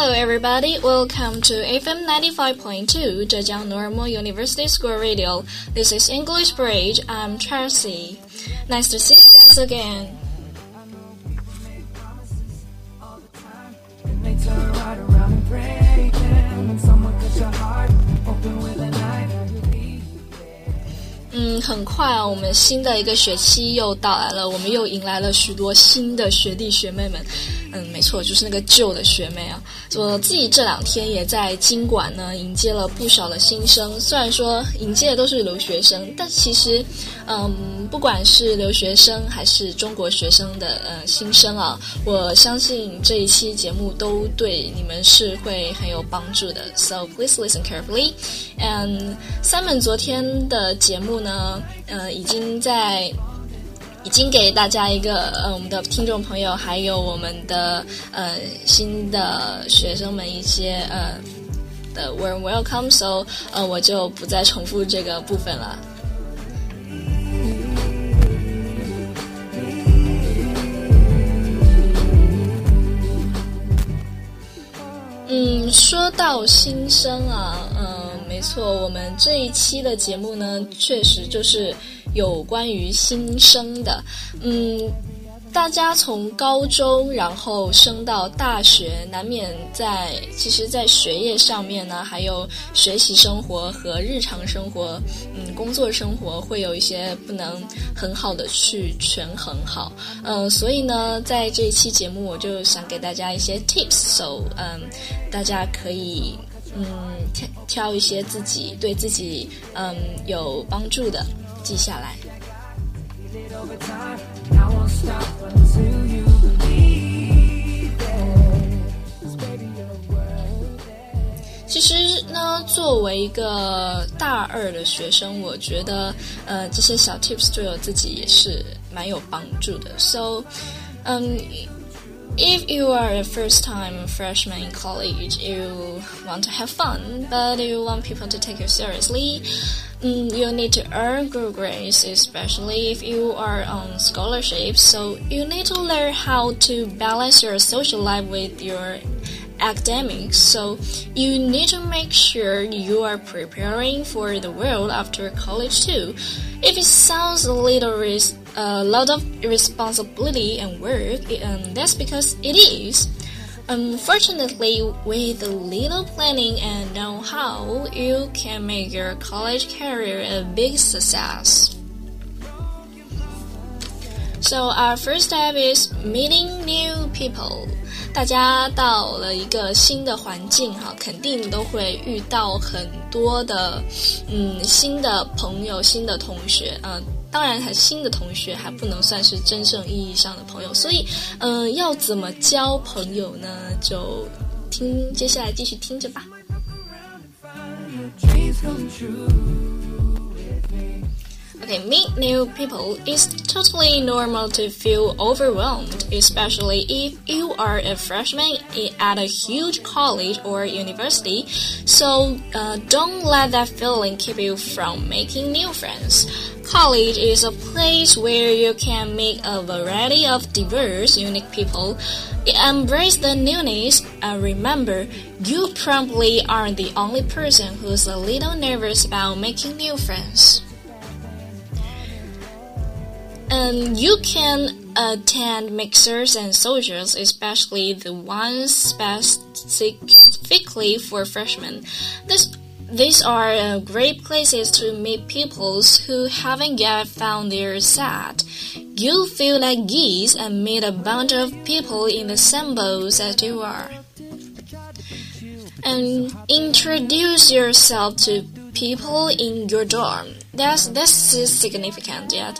Hello, everybody. Welcome to FM 95.2 Zhejiang Normal University School Radio. This is English Bridge. I'm Chelsea. Nice to see you guys again. 很快啊，我们新的一个学期又到来了，我们又迎来了许多新的学弟学妹们。嗯，没错，就是那个旧的学妹啊。我自己这两天也在经管呢，迎接了不少的新生。虽然说迎接的都是留学生，但其实，嗯，不管是留学生还是中国学生的呃新生啊，我相信这一期节目都对你们是会很有帮助的。So please listen carefully. And Simon 昨天的节目呢，呃，已经在。已经给大家一个呃，我们的听众朋友，还有我们的呃新的学生们一些呃的 warm welcome，so 呃我就不再重复这个部分了。嗯，说到新生啊，嗯，没错，我们这一期的节目呢，确实就是。有关于新生的，嗯，大家从高中然后升到大学，难免在其实，在学业上面呢，还有学习生活和日常生活，嗯，工作生活会有一些不能很好的去权衡好，嗯，所以呢，在这一期节目，我就想给大家一些 tips，so，嗯，大家可以嗯挑挑一些自己对自己嗯有帮助的。记下来。其实呢，作为一个大二的学生，我觉得呃这些小 tips 对我自己也是蛮有帮助的。So，嗯。If you are a first time freshman in college, you want to have fun, but you want people to take you seriously, mm, you need to earn good grades, especially if you are on scholarship. So you need to learn how to balance your social life with your academics. So you need to make sure you are preparing for the world after college too. If it sounds a little risk a lot of responsibility and work, and that's because it is. Unfortunately, with a little planning and know-how, you can make your college career a big success. So our first step is meeting new people. 大家到了一个新的环境哈，肯定都会遇到很多的嗯新的朋友、新的同学嗯。 当然，还新的同学还不能算是真正意义上的朋友，所以，嗯，要怎么交朋友呢？就听接下来继续听着吧。Okay, meet new people. It's totally normal to feel overwhelmed, especially if you are a freshman at a huge college or university. So, uh, don't let that feeling keep you from making new friends. College is a place where you can meet a variety of diverse, unique people. Embrace the newness and remember, you probably aren't the only person who's a little nervous about making new friends. Um, you can attend mixers and soldiers, especially the ones specifically for freshmen. This these are uh, great places to meet people who haven't yet found their set. You'll feel like geese and meet a bunch of people in the same boat as you are. And introduce yourself to people in your dorm. That's that's significant yet.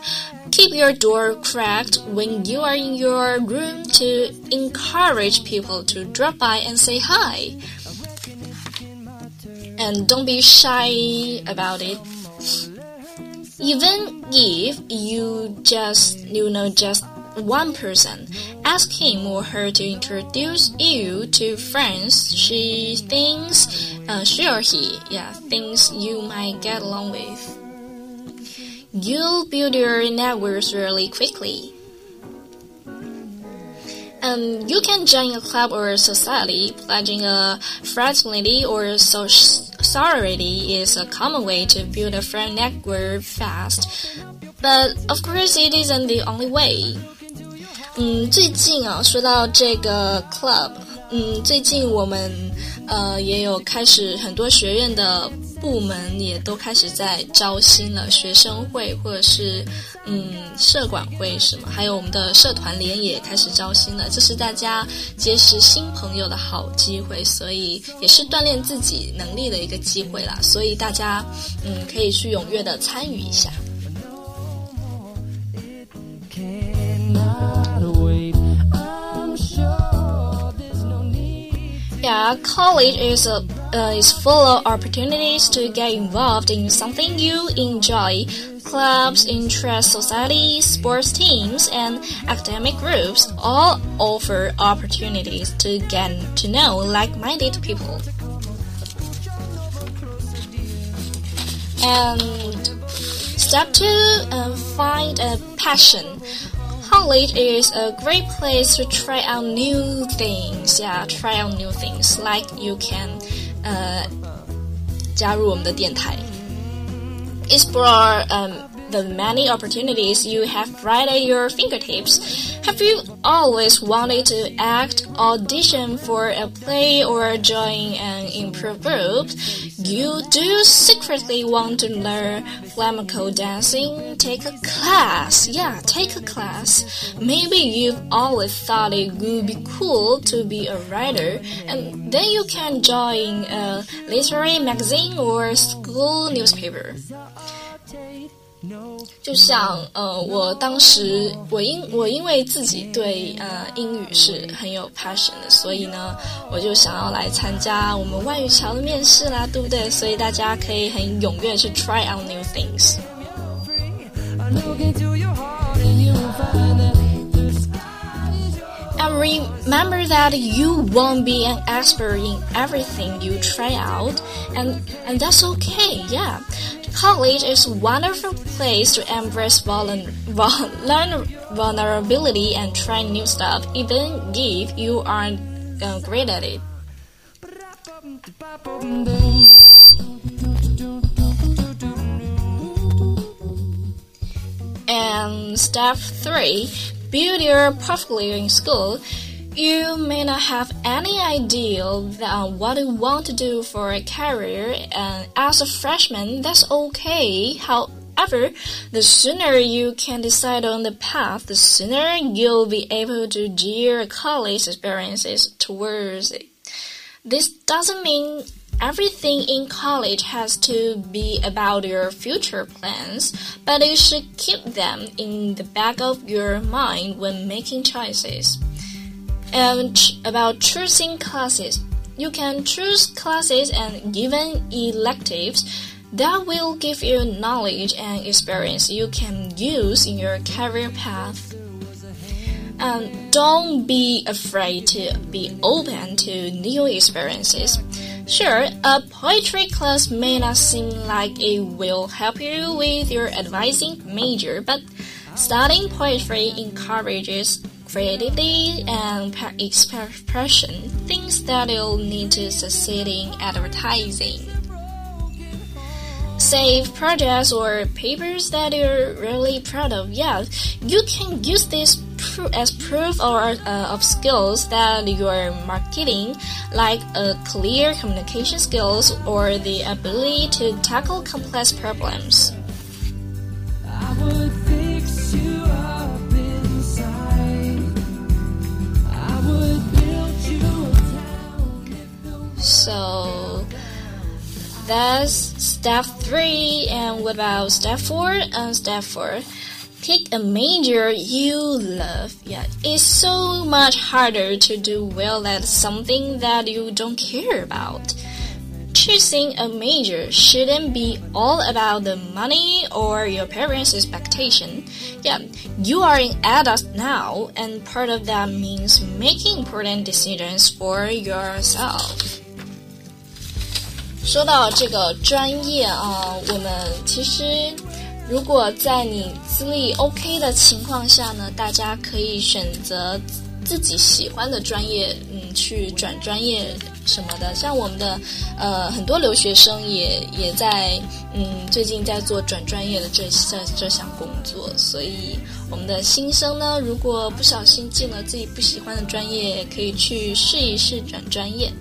Keep your door cracked when you are in your room to encourage people to drop by and say hi and don't be shy about it. Even if you just you know just one person, ask him or her to introduce you to friends she thinks uh, she or he yeah thinks you might get along with. You'll build your networks really quickly. Um, you can join a club or a society. Pledging a fraternity or sorority is a common way to build a friend network fast. But of course, it isn't the only way. 嗯，最近啊，说到这个 club，嗯，最近我们 呃也有开始很多学院的部门也都开始在招新了，学生会或者是嗯社管会什么，还有我们的社团联也开始招新了，这是大家结识新朋友的好机会，所以也是锻炼自己能力的一个机会啦，所以大家嗯可以去踊跃的参与一下。Yeah, college is a uh, is full of opportunities to get involved in something you enjoy. Clubs, interest societies, sports teams, and academic groups all offer opportunities to get to know like-minded people. And step two, uh, find a passion College is a great place to try out new things. Yeah, try out new things. Like you can, uh, 加入我们的电台. Explore um, the many opportunities you have right at your fingertips. Have you always wanted to act, audition for a play, or join an improv group? You do secretly want to learn flamenco dancing? Take a class. Yeah, take a class. Maybe you've always thought it would be cool to be a writer, and then you can join a literary magazine or school newspaper. 就像呃，我当时我因我因为自己对呃英语是很有 passion 的，所以呢，我就想要来参加我们外语桥的面试啦，对不对？所以大家可以很踊跃去 try out new things。And remember that you won't be an expert in everything you try out, and and that's okay. Yeah. College is a wonderful place to embrace learn vulnerability and try new stuff, even if you aren't uh, great at it. And step three, build your portfolio in school. You may not have any idea what you want to do for a career, and as a freshman, that's okay. However, the sooner you can decide on the path, the sooner you'll be able to gear college experiences towards it. This doesn't mean everything in college has to be about your future plans, but you should keep them in the back of your mind when making choices. And about choosing classes, you can choose classes and even electives that will give you knowledge and experience you can use in your career path. And don't be afraid to be open to new experiences. Sure, a poetry class may not seem like it will help you with your advising major, but studying poetry encourages creativity and expression, things that you'll need to succeed in advertising. Save projects or papers that you're really proud of. Yeah, you can use this as proof or, uh, of skills that you're marketing, like a clear communication skills or the ability to tackle complex problems. So that's step three. And what about step four? And step four, pick a major you love. Yeah, it's so much harder to do well at something that you don't care about. Choosing a major shouldn't be all about the money or your parents' expectation. Yeah, you are an adult now, and part of that means making important decisions for yourself. 说到这个专业啊，我们其实如果在你资历 OK 的情况下呢，大家可以选择自己喜欢的专业，嗯，去转专业什么的。像我们的呃很多留学生也也在嗯最近在做转专业的这这这项工作。所以我们的新生呢，如果不小心进了自己不喜欢的专业，可以去试一试转专业。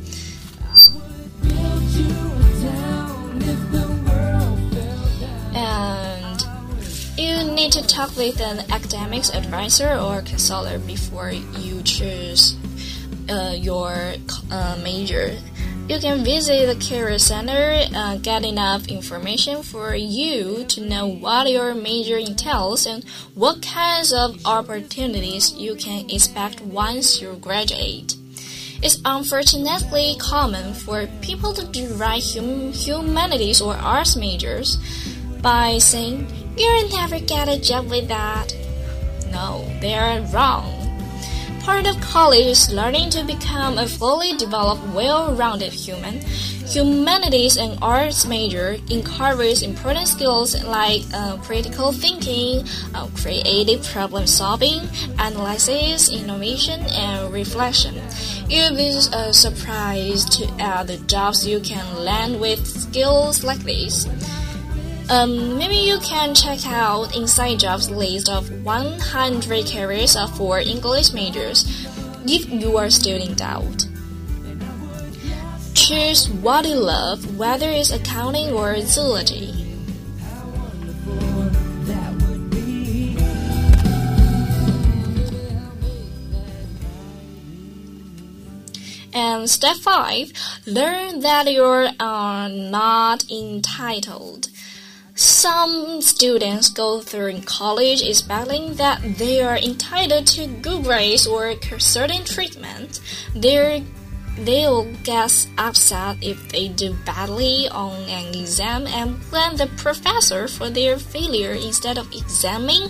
Need to talk with an academics advisor or counselor before you choose uh, your uh, major. You can visit the career center, uh, get enough information for you to know what your major entails and what kinds of opportunities you can expect once you graduate. It's unfortunately common for people to deride hum humanities or arts majors by saying, You'll never get a job with that. No, they are wrong. Part of college is learning to become a fully developed, well-rounded human. Humanities and arts major encourages important skills like uh, critical thinking, uh, creative problem solving, analysis, innovation, and reflection. You'll be uh, surprised at the jobs you can land with skills like these. Um, maybe you can check out Inside Jobs list of 100 careers for English majors if you are still in doubt. Choose what you love, whether it's accounting or zoology. And step 5 learn that you are not entitled. Some students go through college expecting that they are entitled to good grades or certain treatment. They're, they'll get upset if they do badly on an exam and blame the professor for their failure instead of examining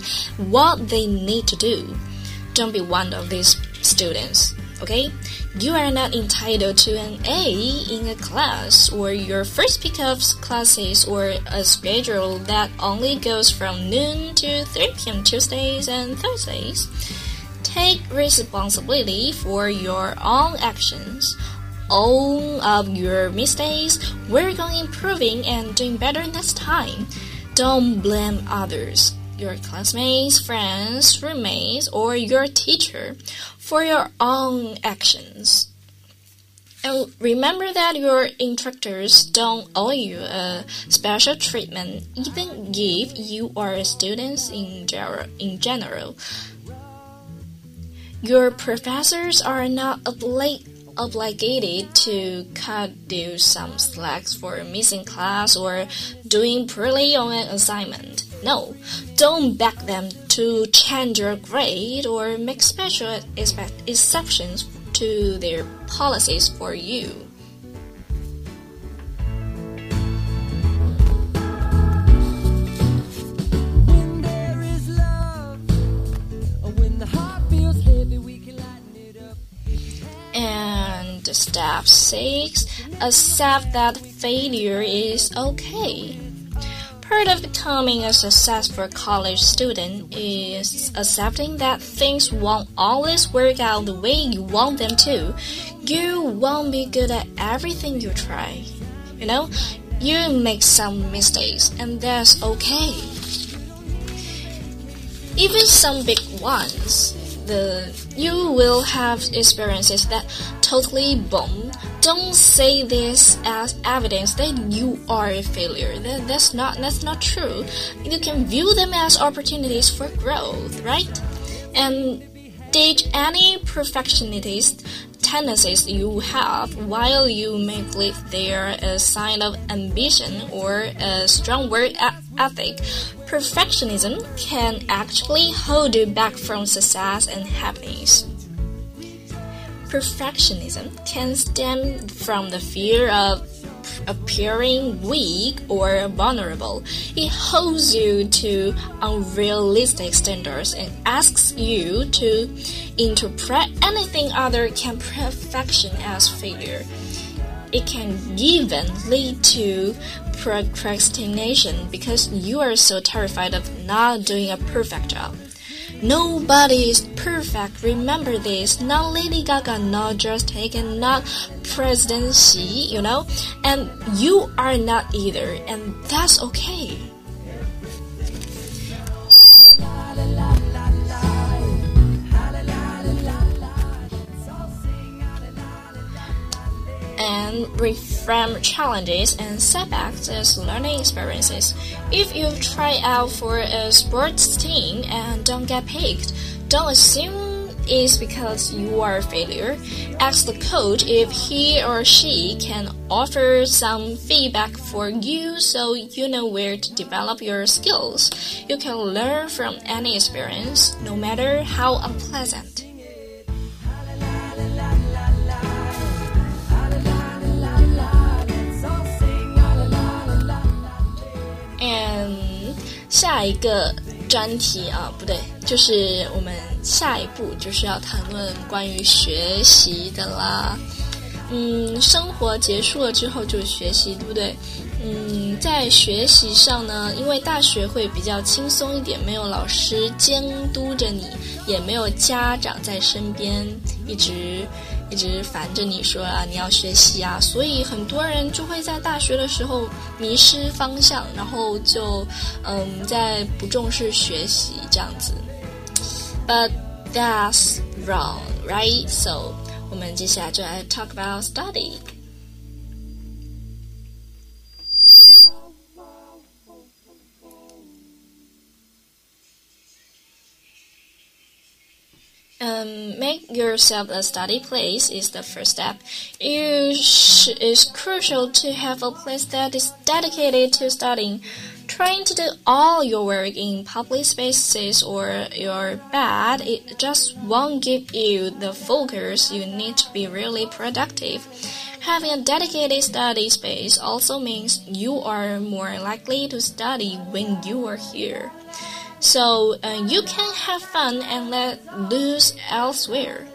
what they need to do. Don't be one of these students, okay? You are not entitled to an A in a class or your first pick of classes or a schedule that only goes from noon to 3 p.m. Tuesdays and Thursdays. Take responsibility for your own actions. Own up your mistakes, work on improving and doing better next time. Don't blame others your classmates, friends, roommates, or your teacher for your own actions. And remember that your instructors don't owe you a special treatment, even if you are students in, in general. Your professors are not obliged obligated to cut you some slacks for missing class or doing poorly on an assignment. No, don't beg them to change your grade or make special exceptions to their policies for you. And step 6 accept that failure is okay. Part of becoming a successful college student is accepting that things won't always work out the way you want them to. You won't be good at everything you try. You know, you make some mistakes, and that's okay. Even some big ones the you will have experiences that totally bomb. Don't say this as evidence that you are a failure. That, that's not that's not true. You can view them as opportunities for growth, right? And date any perfectionist tendencies you have while you may believe they are a sign of ambition or a strong work ethic perfectionism can actually hold you back from success and happiness. Perfectionism can stem from the fear of appearing weak or vulnerable. It holds you to unrealistic standards and asks you to interpret anything other than perfection as failure. It can even lead to procrastination because you are so terrified of not doing a perfect job. Nobody is perfect. Remember this. Not Lady Gaga, not just taken, not President Xi, you know? And you are not either, and that's okay. And reframe challenges and setbacks as learning experiences. If you try out for a sports team and don't get picked, don't assume it's because you are a failure. Ask the coach if he or she can offer some feedback for you so you know where to develop your skills. You can learn from any experience, no matter how unpleasant. And 下一个专题啊，不对，就是我们下一步就是要谈论关于学习的啦。嗯，生活结束了之后就是学习，对不对？嗯，在学习上呢，因为大学会比较轻松一点，没有老师监督着你，也没有家长在身边一直。一直烦着你说啊，你要学习啊，所以很多人就会在大学的时候迷失方向，然后就嗯，在不重视学习这样子。But that's wrong, right? So 我们接下来就来 talk about study. Um, make yourself a study place is the first step. It is crucial to have a place that is dedicated to studying. Trying to do all your work in public spaces or your bed, it just won't give you the focus you need to be really productive. Having a dedicated study space also means you are more likely to study when you are here so uh, you can have fun and let loose elsewhere.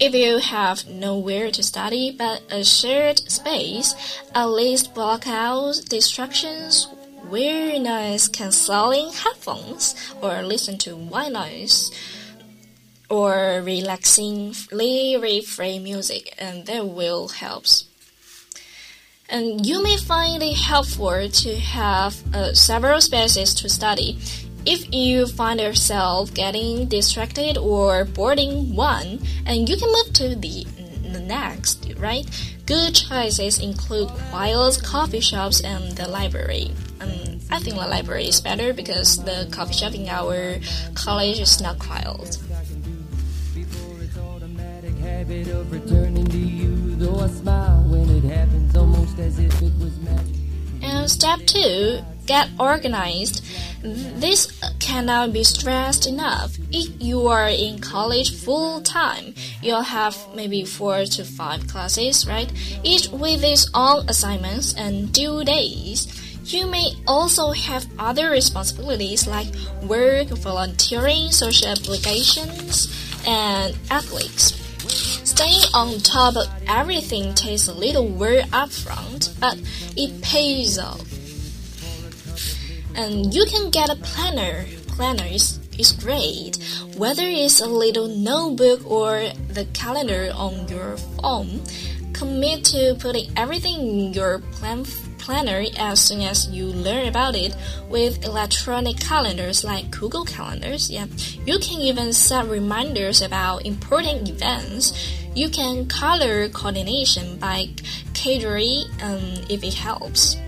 If you have nowhere to study but a shared space, at least block out distractions. Wear nice canceling headphones or listen to white noise or relaxing lyric-free music and that will help and you may find it helpful to have uh, several spaces to study. If you find yourself getting distracted or boarding one, and you can move to the, the next, right? Good choices include quiet coffee shops and the library. Um, I think the library is better because the coffee shop in our college is not quiet. And step two, get organized. This cannot be stressed enough. If you are in college full time, you'll have maybe four to five classes, right? Each with its own assignments and due days. You may also have other responsibilities like work, volunteering, social obligations, and athletics. Staying on top of everything takes a little work upfront, but it pays off. And you can get a planner. Planner is, is great, whether it's a little notebook or the calendar on your phone. Commit to putting everything in your plan planner as soon as you learn about it with electronic calendars like Google Calendars. Yeah, you can even set reminders about important events. You can color coordination by category um, if it helps.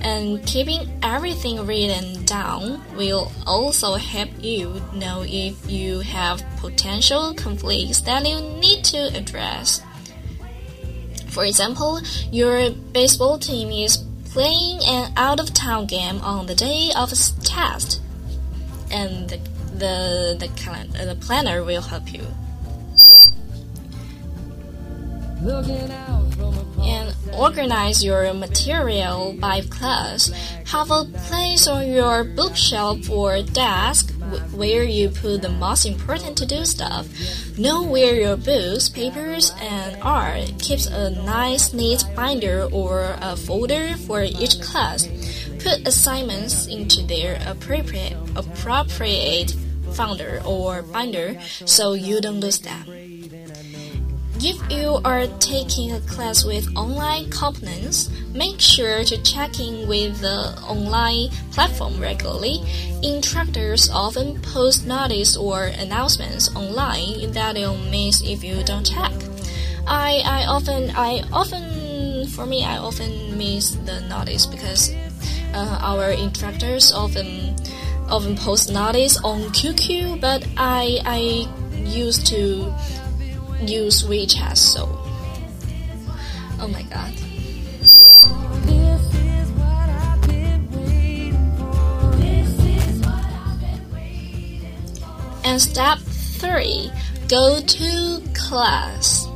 And keeping everything written down will also help you know if you have potential conflicts that you need to address. For example, your baseball team is playing an out of town game on the day of a test, and the the the, calendar, uh, the planner will help you. And organize your material by class. Have a place on your bookshelf or desk where you put the most important to do stuff. Know where your books, papers, and art. Keeps a nice neat binder or a folder for each class. Put assignments into their appropriate appropriate folder or binder so you don't lose them. If you are taking a class with online components, make sure to check in with the online platform regularly. Instructors often post notice or announcements online that you'll miss if you don't check. I, I often I often for me I often miss the notice because uh, our instructors often often post notice on QQ, but I I used to use WeChat, so oh my god. And step 3 Go to class.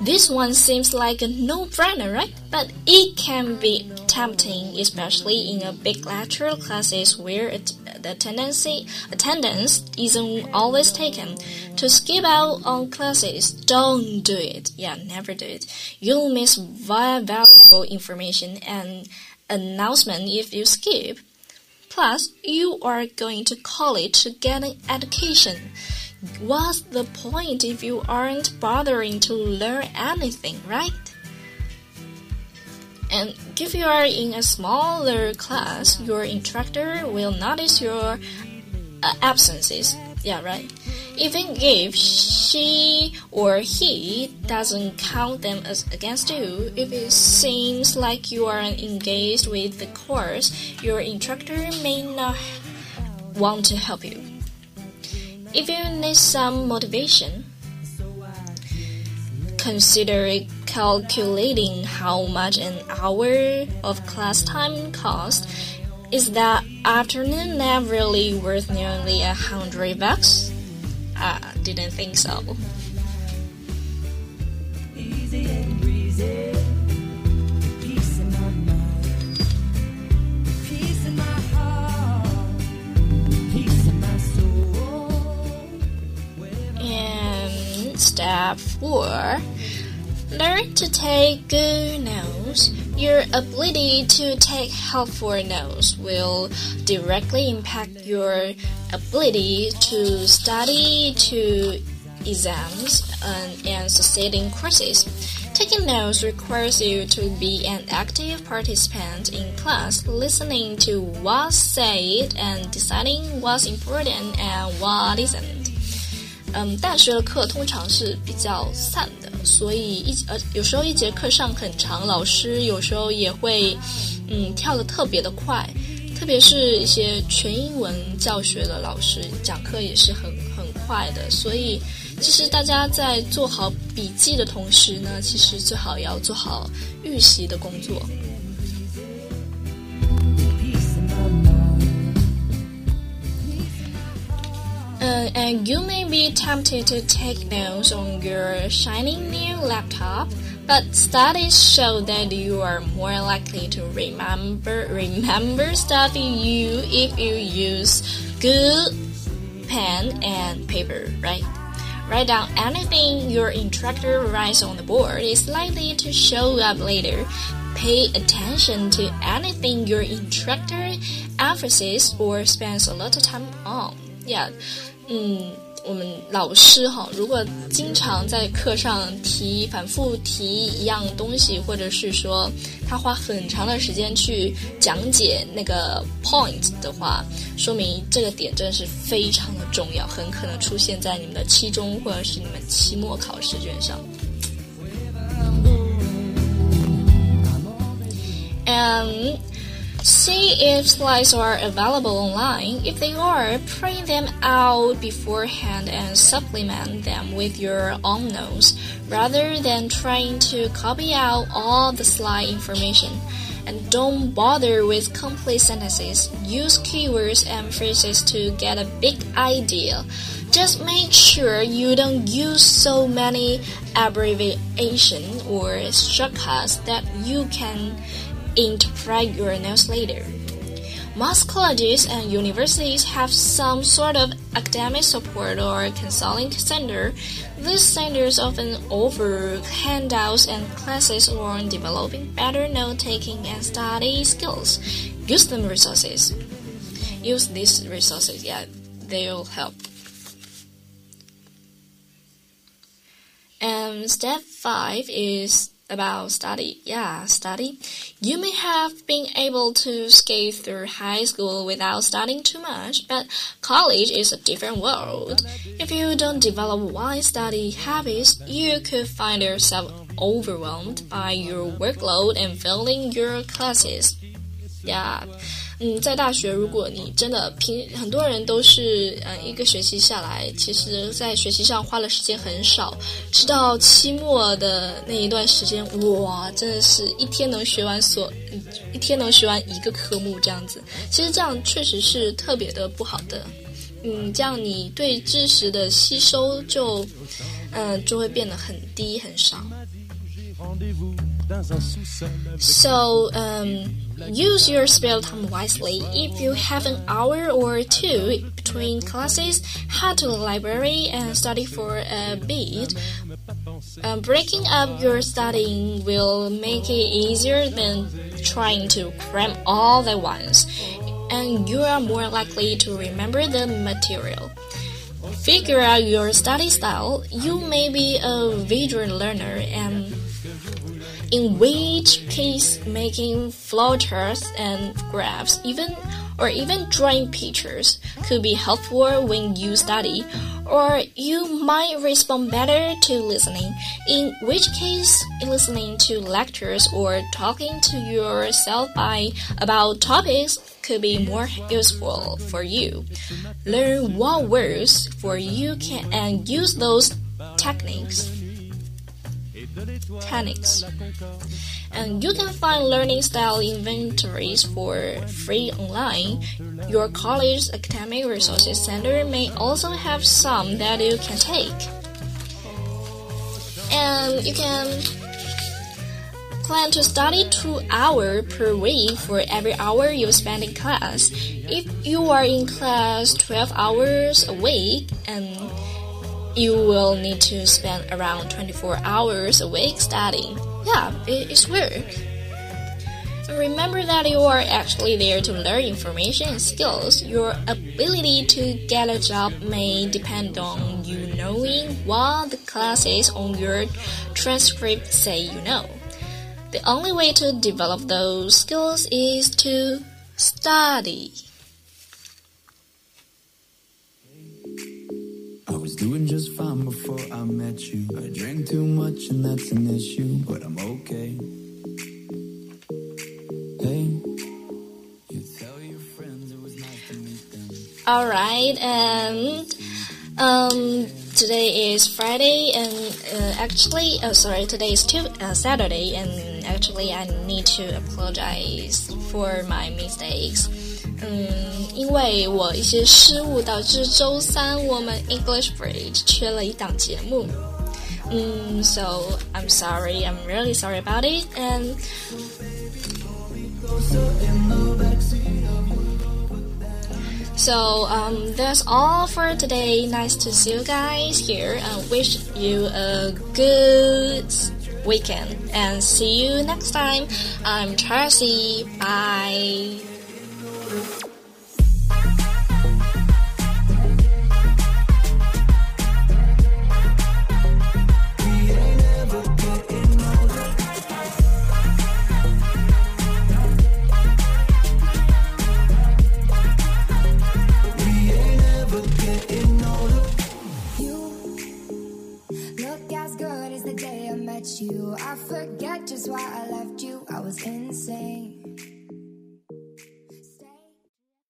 This one seems like a no brainer, right? But it can be tempting, especially in a big lecture classes where it, the tendency attendance isn't always taken. To skip out on classes, don't do it. Yeah, never do it. You'll miss valuable information and announcement if you skip. Plus, you are going to college to get an education. What's the point if you aren't bothering to learn anything, right? And if you are in a smaller class, your instructor will notice your uh, absences. Yeah, right. Even if she or he doesn't count them as against you, if it seems like you are engaged with the course, your instructor may not want to help you. If you need some motivation, consider calculating how much an hour of class time cost Is that afternoon nap really worth nearly a hundred bucks? I didn't think so. And step 4 Learn to take good notes. Your ability to take helpful notes will directly impact your ability to study to exams and, and succeeding courses. Taking notes requires you to be an active participant in class, listening to what's said and deciding what's important and what isn't. 嗯，大学的课通常是比较散的， 所以一呃有时候一节课上很长，老师有时候也会嗯跳的特别的快，特别是一些全英文教学的老师讲课也是很很快的，所以其实大家在做好笔记的同时呢，其实最好也要做好预习的工作。Uh, and you may be tempted to take notes on your shiny new laptop, but studies show that you are more likely to remember remember stuff you if you use good pen and paper, right? Write down anything your instructor writes on the board is likely to show up later. Pay attention to anything your instructor emphasizes or spends a lot of time on. Yeah. 嗯，我们老师哈，如果经常在课上提、反复提一样东西，或者是说他花很长的时间去讲解那个 point 的话，说明这个点真的是非常的重要，很可能出现在你们的期中或者是你们期末考试卷上。嗯。See if slides are available online. If they are, print them out beforehand and supplement them with your own notes, rather than trying to copy out all the slide information. And don't bother with complete sentences. Use keywords and phrases to get a big idea. Just make sure you don't use so many abbreviations or shortcuts that you can interpret your later. Most colleges and universities have some sort of academic support or counseling center. These centers often offer handouts and classes on developing better note-taking and study skills. Use them resources. Use these resources, yeah, they'll help. And step five is about study. Yeah, study. You may have been able to skate through high school without studying too much, but college is a different world. If you don't develop wise study habits, you could find yourself overwhelmed by your workload and failing your classes. Yeah. 嗯，在大学，如果你真的平，很多人都是，嗯，一个学期下来，其实在学习上花了时间很少，直到期末的那一段时间，哇，真的是一天能学完所，一天能学完一个科目这样子。其实这样确实是特别的不好的，嗯，这样你对知识的吸收就，嗯，就会变得很低很少。So, um, use your spare time wisely. If you have an hour or two between classes, head to the library and study for a bit. Um, breaking up your studying will make it easier than trying to cram all at once, and you are more likely to remember the material. Figure out your study style. You may be a visual learner and in which case making flowcharts and graphs even or even drawing pictures could be helpful when you study or you might respond better to listening in which case listening to lectures or talking to yourself by about topics could be more useful for you. Learn what works for you can and use those techniques Techniques. And you can find learning style inventories for free online. Your college's academic resources center may also have some that you can take. And you can plan to study two hours per week for every hour you spend in class. If you are in class 12 hours a week and you will need to spend around 24 hours a week studying. Yeah, it's work. Remember that you are actually there to learn information and skills. Your ability to get a job may depend on you knowing what the classes on your transcript say you know. The only way to develop those skills is to study. Doing just fine before I met you. I drank too much and that's an issue, but I'm okay. Hey, you tell your friends it was nice to meet them. All right, and um, today is Friday, and uh, actually, uh, sorry, today is two, uh, Saturday, and actually, I need to apologize for my mistakes. 嗯，因为我一些失误导致周三我们 English Bridge 缺了一档节目。嗯，so I'm sorry, I'm really sorry about it, and. So um, that's all for today. Nice to see you guys here. I wish you a good weekend and see you next time. I'm Tracy. Bye.